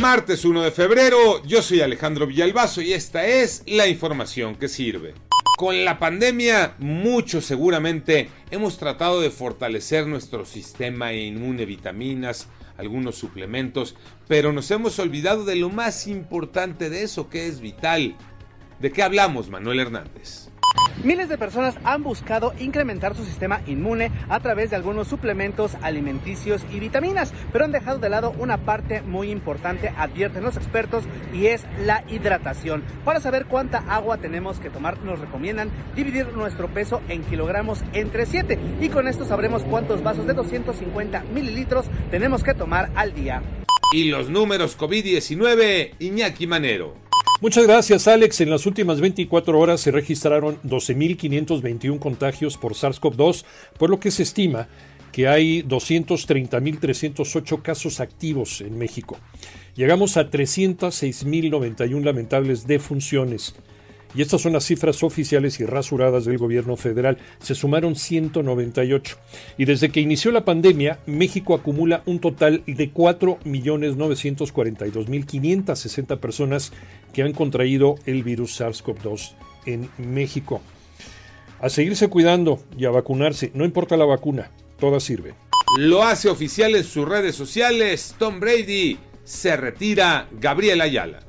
Martes 1 de febrero, yo soy Alejandro Villalbazo y esta es la información que sirve. Con la pandemia, muchos seguramente hemos tratado de fortalecer nuestro sistema inmune, vitaminas, algunos suplementos, pero nos hemos olvidado de lo más importante de eso que es vital. ¿De qué hablamos, Manuel Hernández? Miles de personas han buscado incrementar su sistema inmune a través de algunos suplementos alimenticios y vitaminas, pero han dejado de lado una parte muy importante, advierten los expertos, y es la hidratación. Para saber cuánta agua tenemos que tomar, nos recomiendan dividir nuestro peso en kilogramos entre 7 y con esto sabremos cuántos vasos de 250 mililitros tenemos que tomar al día. Y los números COVID-19, Iñaki Manero. Muchas gracias, Alex. En las últimas 24 horas se registraron 12.521 contagios por SARS-CoV-2, por lo que se estima que hay 230.308 casos activos en México. Llegamos a 306.091 lamentables defunciones. Y estas son las cifras oficiales y rasuradas del gobierno federal. Se sumaron 198. Y desde que inició la pandemia, México acumula un total de 4.942.560 personas que han contraído el virus SARS-CoV-2 en México. A seguirse cuidando y a vacunarse, no importa la vacuna, toda sirve. Lo hace oficial en sus redes sociales. Tom Brady se retira. Gabriel Ayala.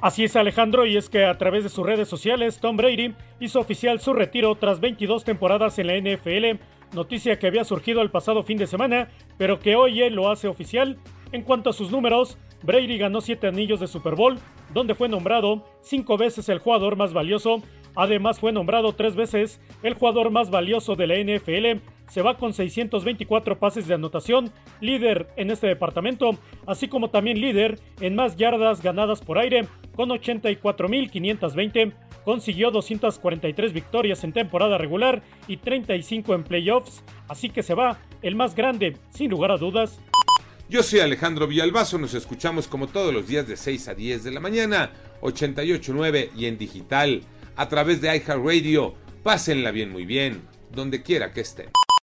Así es Alejandro, y es que a través de sus redes sociales, Tom Brady hizo oficial su retiro tras 22 temporadas en la NFL, noticia que había surgido el pasado fin de semana, pero que hoy él lo hace oficial. En cuanto a sus números, Brady ganó 7 anillos de Super Bowl, donde fue nombrado 5 veces el jugador más valioso, además fue nombrado 3 veces el jugador más valioso de la NFL, se va con 624 pases de anotación, líder en este departamento, así como también líder en más yardas ganadas por aire, con 84.520, consiguió 243 victorias en temporada regular y 35 en playoffs, así que se va el más grande, sin lugar a dudas. Yo soy Alejandro Villalbazo, nos escuchamos como todos los días de 6 a 10 de la mañana, 88.9 y en digital, a través de iHeartRadio. Pásenla bien, muy bien, donde quiera que estén.